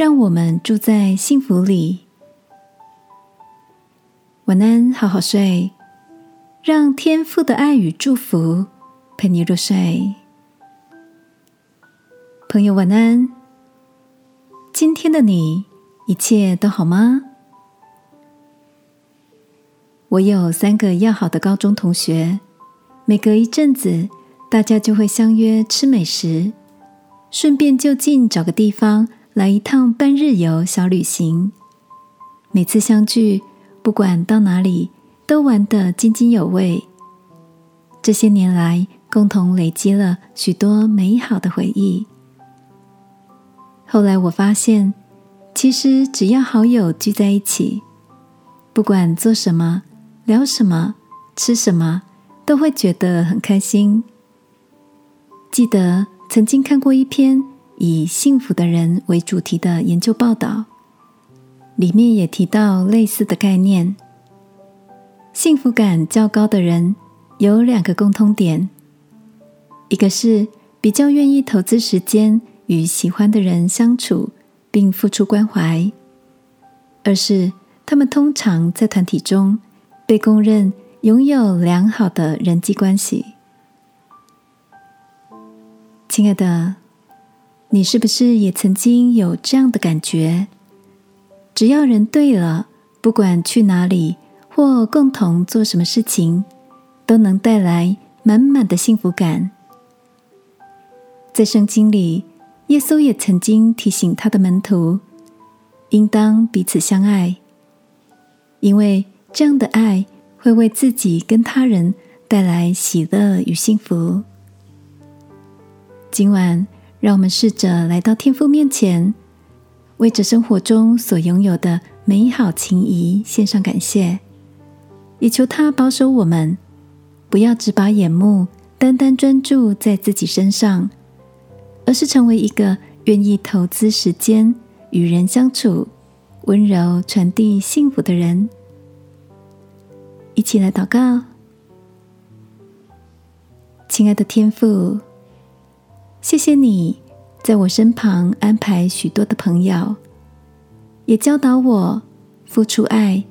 让我们住在幸福里。晚安，好好睡，让天父的爱与祝福陪你入睡。朋友，晚安。今天的你一切都好吗？我有三个要好的高中同学，每隔一阵子，大家就会相约吃美食，顺便就近找个地方来一趟半日游小旅行。每次相聚，不管到哪里，都玩得津津有味。这些年来，共同累积了许多美好的回忆。后来我发现，其实只要好友聚在一起，不管做什么。聊什么，吃什么，都会觉得很开心。记得曾经看过一篇以幸福的人为主题的研究报道，里面也提到类似的概念。幸福感较高的人有两个共通点：一个是比较愿意投资时间与喜欢的人相处，并付出关怀；二是他们通常在团体中。被公认拥有良好的人际关系，亲爱的，你是不是也曾经有这样的感觉？只要人对了，不管去哪里或共同做什么事情，都能带来满满的幸福感。在圣经里，耶稣也曾经提醒他的门徒，应当彼此相爱，因为。这样的爱会为自己跟他人带来喜乐与幸福。今晚，让我们试着来到天父面前，为着生活中所拥有的美好情谊献上感谢，也求他保守我们，不要只把眼目单单专注在自己身上，而是成为一个愿意投资时间与人相处、温柔传递幸福的人。一起来祷告，亲爱的天父，谢谢你在我身旁安排许多的朋友，也教导我付出爱、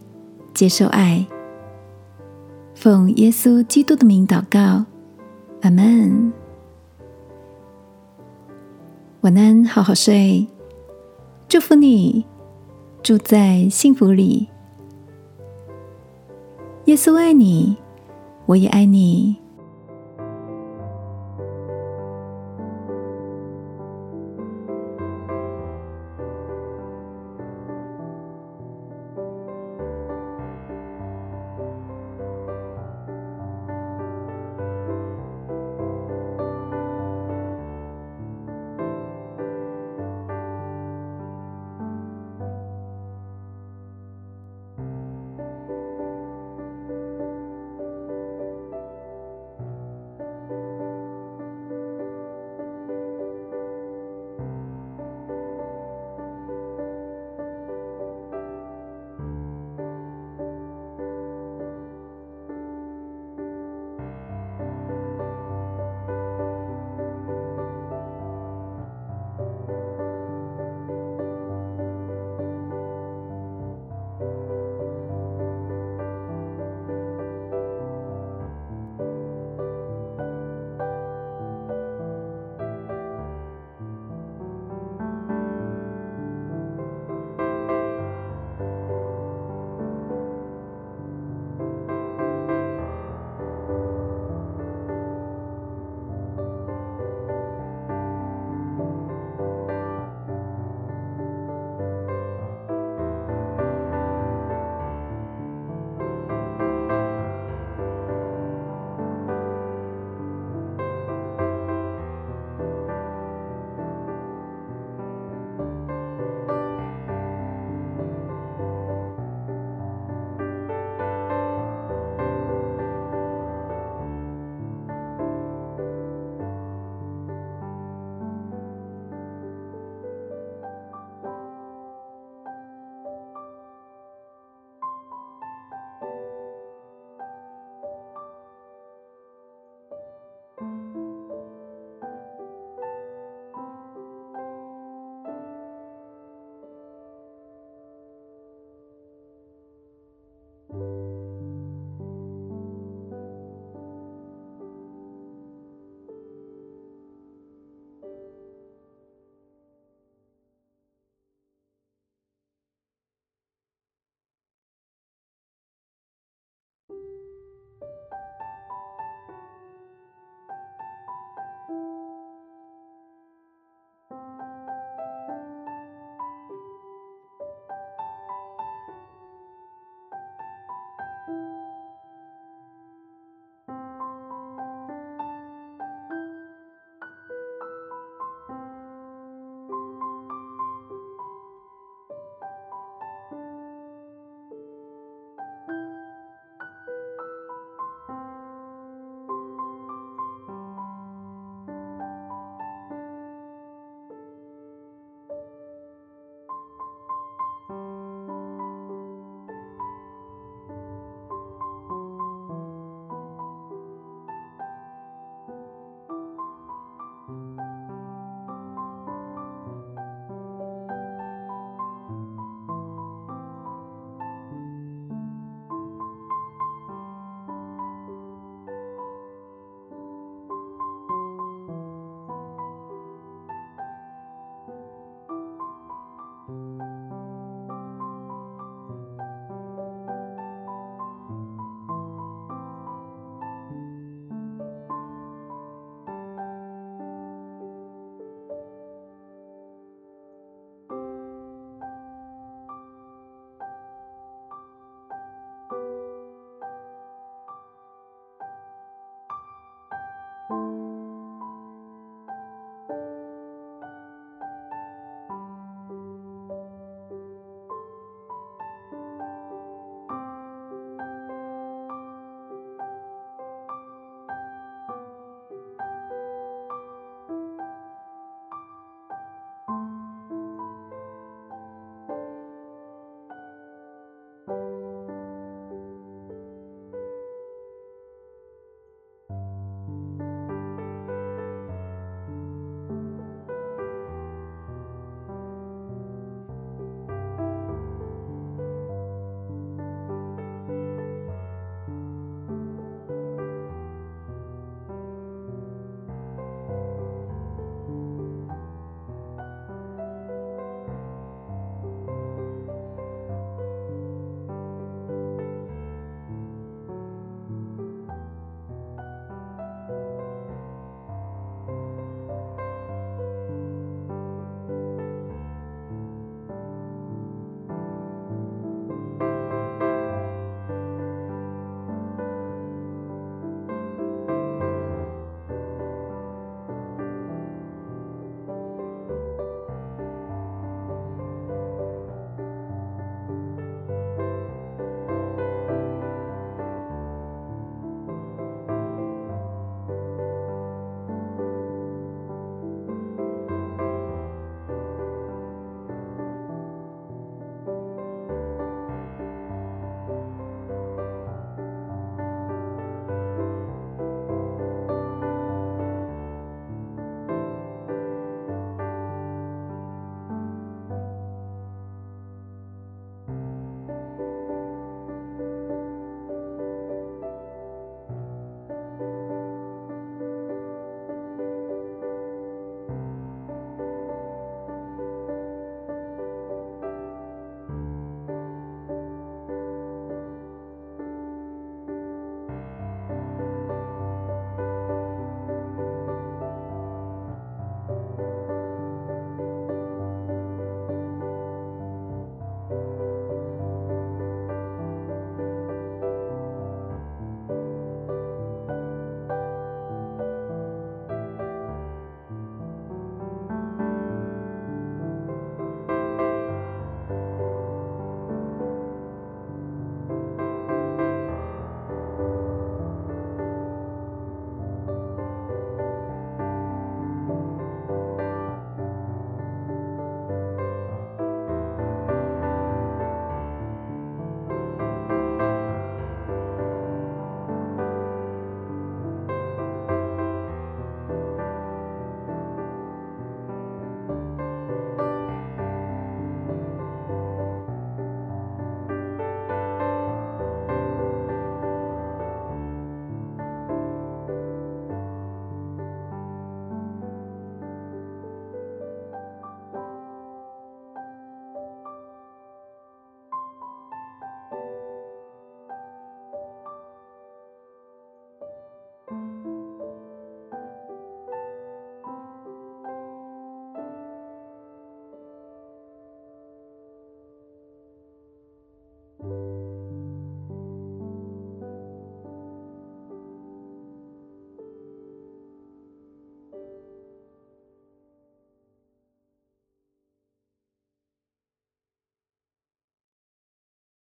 接受爱。奉耶稣基督的名祷告，阿门。晚安，好好睡，祝福你住在幸福里。耶稣爱你，我也爱你。